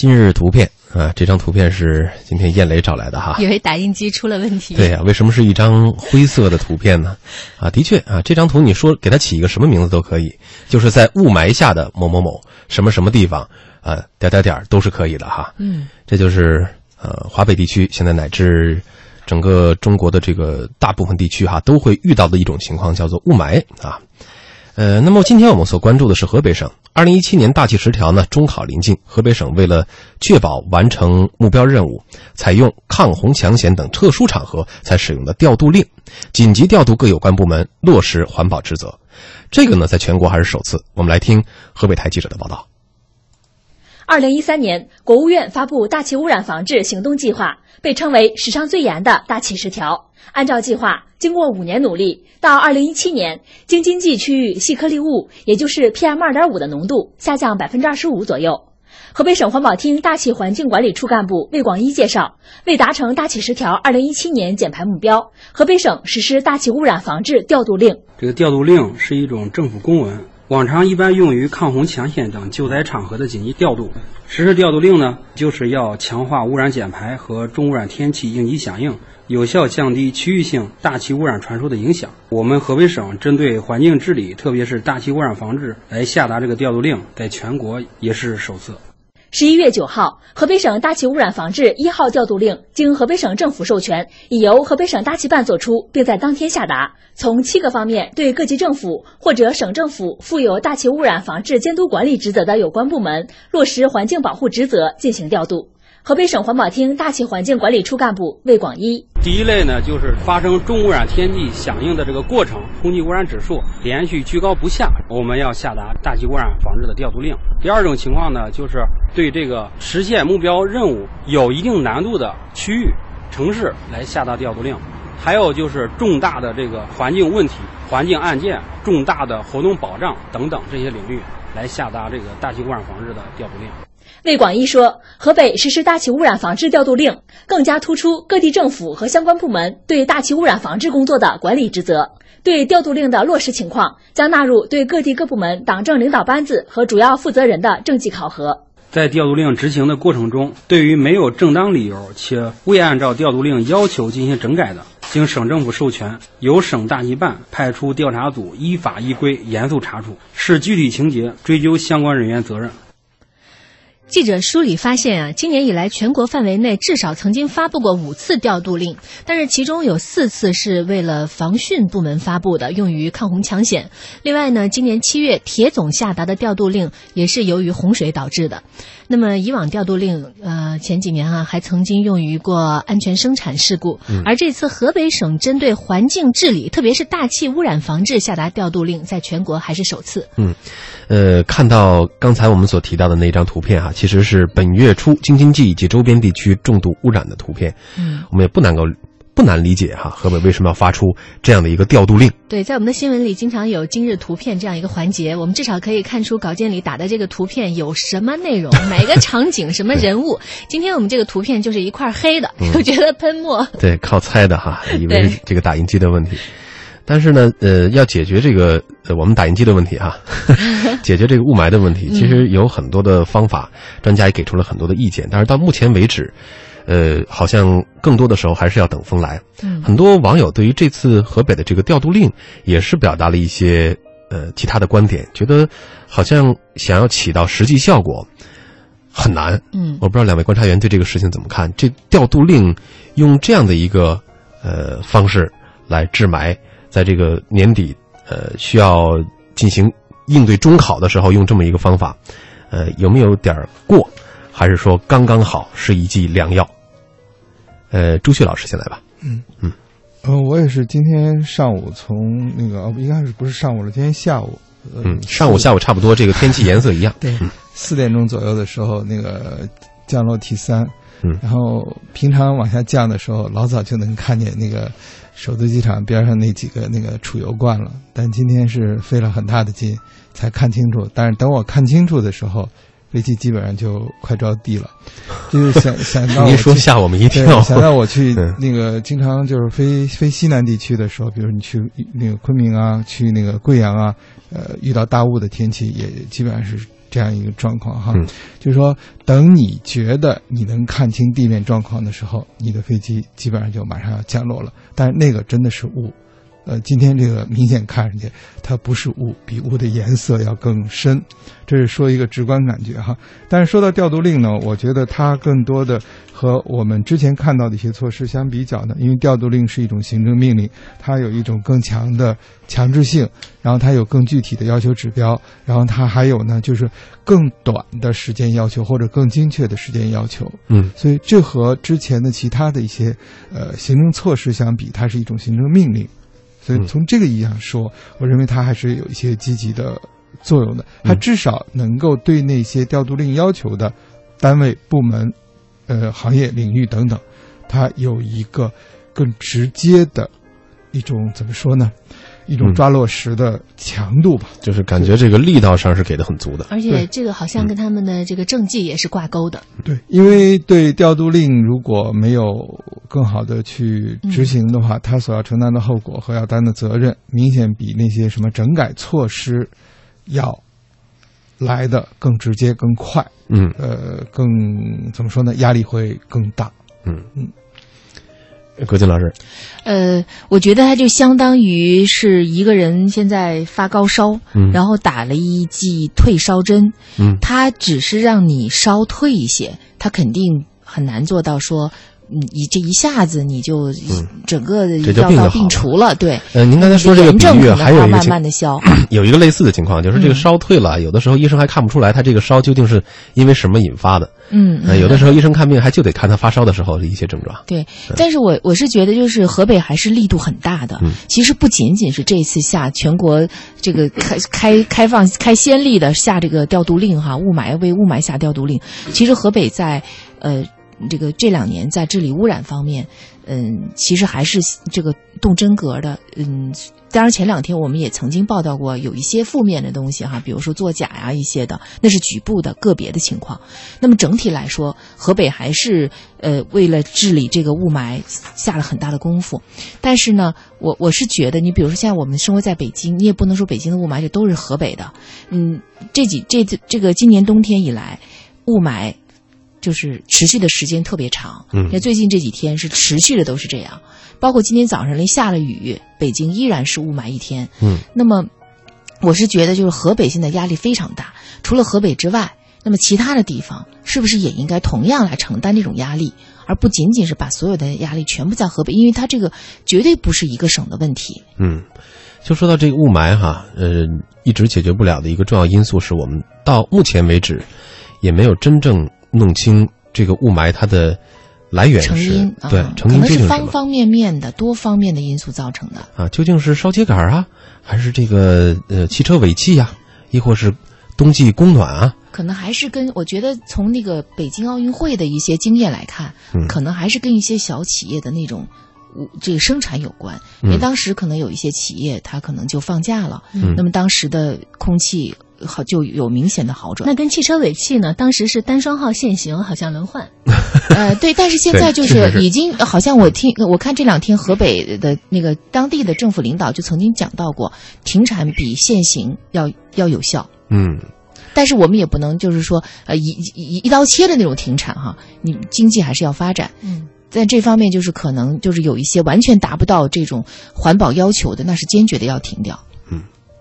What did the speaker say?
今日图片啊，这张图片是今天燕雷找来的哈。以为打印机出了问题。对呀、为什么是一张灰色的图片呢？啊，的确啊，这张图你说给它起一个什么名字都可以，就是在雾霾下的某某某什么什么地方，啊，点点点儿都是可以的哈。嗯，这就是呃华北地区现在乃至整个中国的这个大部分地区哈都会遇到的一种情况，叫做雾霾啊。呃，那么今天我们所关注的是河北省。二零一七年大气十条呢中考临近，河北省为了确保完成目标任务，采用抗洪抢险等特殊场合才使用的调度令，紧急调度各有关部门落实环保职责。这个呢，在全国还是首次。我们来听河北台记者的报道。二零一三年，国务院发布大气污染防治行动计划，被称为史上最严的大气十条。按照计划，经过五年努力，到二零一七年，京津冀区域细颗粒物，也就是 PM 二点五的浓度下降百分之二十五左右。河北省环保厅大气环境管理处干部魏广一介绍，为达成大气十条二零一七年减排目标，河北省实施大气污染防治调度令。这个调度令是一种政府公文，往常一般用于抗洪抢险等救灾场合的紧急调度。实施调度令呢，就是要强化污染减排和重污染天气应急响应，有效降低区域性大气污染传输的影响。我们河北省针对环境治理，特别是大气污染防治来下达这个调度令，在全国也是首次。十一月九号，河北省大气污染防治一号调度令经河北省政府授权，已由河北省大气办作出，并在当天下达，从七个方面对各级政府或者省政府负有大气污染防治监督管理职责的有关部门落实环境保护职责进行调度。河北省环保厅大气环境管理处干部魏广一。第一类呢，就是发生重污染天气响应的这个过程，空气污染指数连续居高不下，我们要下达大气污染防治的调度令。第二种情况呢，就是对这个实现目标任务有一定难度的区域、城市来下达调度令。还有就是重大的这个环境问题、环境案件、重大的活动保障等等这些领域来下达这个大气污染防治的调度令。魏广一说，河北实施大气污染防治调度令，更加突出各地政府和相关部门对大气污染防治工作的管理职责。对调度令的落实情况，将纳入对各地各部门党政领导班子和主要负责人的政绩考核。在调度令执行的过程中，对于没有正当理由且未按照调度令要求进行整改的，经省政府授权，由省大气办派出调查组依法依规严肃查处，视具体情节追究相关人员责任。记者梳理发现啊，今年以来全国范围内至少曾经发布过五次调度令，但是其中有四次是为了防汛部门发布的，用于抗洪抢险。另外呢，今年七月铁总下达的调度令也是由于洪水导致的。那么以往调度令，呃，前几年啊还曾经用于过安全生产事故，而这次河北省针对环境治理，特别是大气污染防治下达调度令，在全国还是首次。嗯，呃，看到刚才我们所提到的那张图片哈、其实是本月初京津冀以及周边地区重度污染的图片。嗯，我们也不能够不难理解哈，河北为什么要发出这样的一个调度令？对，在我们的新闻里经常有今日图片这样一个环节，我们至少可以看出稿件里打的这个图片有什么内容，哪个场景、什么人物。今天我们这个图片就是一块黑的，我觉得喷墨。对，靠猜的哈，以为是这个打印机的问题。但是呢，呃，要解决这个呃我们打印机的问题哈，解决这个雾霾的问题，其实有很多的方法，专家也给出了很多的意见。但是到目前为止，呃，好像更多的时候还是要等风来。嗯很多网友对于这次河北的这个调度令，也是表达了一些呃其他的观点，觉得好像想要起到实际效果很难。嗯我不知道两位观察员对这个事情怎么看？这调度令用这样的一个呃方式来治霾，在这个年底呃需要进行应对中考的时候用这么一个方法，呃有没有点儿过？还是说刚刚好是一剂良药？呃，朱旭老师先来吧。嗯嗯呃，我也是今天上午从那个，哦，应该是不是上午了？今天下午，呃、嗯，上午下午差不多，这个天气颜色一样。对，四点钟左右的时候，那个降落 T 三，嗯然后平常往下降的时候，老早就能看见那个首都机场边上那几个那个储油罐了，但今天是费了很大的劲才看清楚，但是等我看清楚的时候，飞机基本上就快着地了，就是想想您说吓我们一，跳。想到我去嗯那个经常就是飞飞西南地区的时候，比如你去那个昆明啊，去那个贵阳啊，呃，遇到大雾的天气，也基本上是这样一个状况哈，嗯就是说，等你觉得你能看清地面状况的时候，你的飞机基本上就马上要降落了。但是那个真的是雾，呃，今天这个明显看上去它不是雾，比雾的颜色要更深，这是说一个直观感觉哈。但是说到调度令呢，我觉得它更多的和我们之前看到的一些措施相比较呢，因为调度令是一种行政命令，它有一种更强的强制性，然后它有更具体的要求指标，然后它还有呢就是更短的时间要求或者更精确的时间要求。嗯所以这和之前的其他的一些呃行政措施相比，它是一种行政命令。所以嗯从这个意义上说，我认为它还是有一些积极的作用的。它至少能够对那些调度令要求的单位、部门、呃行业领域等等，它有一个更直接的一种怎么说呢？一种嗯抓落实的强度吧。就是感觉这个力道上是给的很足的。而且这个好像跟他们的这个政绩也是挂钩的。对，因为对调度令如果没有更好的去执行的话，他所要承担的后果和要担的责任，明显比那些什么整改措施要来的更直接、更快，嗯呃，更怎么说呢？压力会更大。嗯嗯，葛静老师，呃，我觉得它就相当于是一个人现在发高烧，嗯。然后打了一剂退烧针，嗯。它只是让你烧退一些，他肯定很难做到说，嗯，你这一下子你就整个嗯这就药到病病除了，对。呃，您刚才说这个比喻，炎症可能要慢还有一个情慢的消，有一个类似的情况，就是这个嗯烧退了，有的时候医生还看不出来他这个烧究竟是因为什么引发的。嗯，呃，有的时候医生看病还就得看他发烧的时候的一些症状。对，但是我我是觉得，就是河北还是力度很大的。嗯其实不仅仅是这次下全国这个开开开放开先例的下这个调度令哈，雾霾为雾霾下调度令。其实河北在呃这个这两年在治理污染方面，嗯，其实还是这个动真格的。嗯，当然前两天我们也曾经报道过有一些负面的东西哈，比如说作假呀一些的，那是局部的个别的情况。那么整体来说，河北还是呃为了治理这个雾霾下了很大的功夫。但是呢，我我是觉得，你比如说现在我们生活在北京，你也不能说北京的雾霾就都是河北的。嗯，这几这这个今年冬天以来，雾霾就是持续的时间特别长。嗯那最近这几天是持续的都是这样，包括今天早上连下了雨，北京依然是雾霾一天。嗯，那么我是觉得，就是河北现在压力非常大，除了河北之外，那么其他的地方是不是也应该同样来承担这种压力，而不仅仅是把所有的压力全部在河北？因为它这个绝对不是一个省的问题。嗯，就说到这个雾霾哈，呃，一直解决不了的一个重要因素是我们到目前为止也没有真正弄清这个雾霾它的来源成是因啊，对成可能是因究竟是方方面面的、多方面的因素造成的。啊？究竟是烧秸秆啊，还是这个呃汽车尾气呀、亦或是冬季供暖啊？可能还是跟我觉得从那个北京奥运会的一些经验来看，嗯可能还是跟一些小企业的那种。无这个生产有关，因为嗯当时可能有一些企业，它可能就放假了，嗯那么当时的空气好就有明显的好转。那跟汽车尾气呢？当时是单双号限行，好像轮换。呃，对，但是现在就是已经好像我听我看这两天河北的那个当地的政府领导就曾经讲到过，停产比限行要要有效。嗯但是我们也不能就是说，呃，一一一刀切的那种停产哈，你经济还是要发展。嗯，在这方面，就是可能就是有一些完全达不到这种环保要求的，那是坚决的要停掉。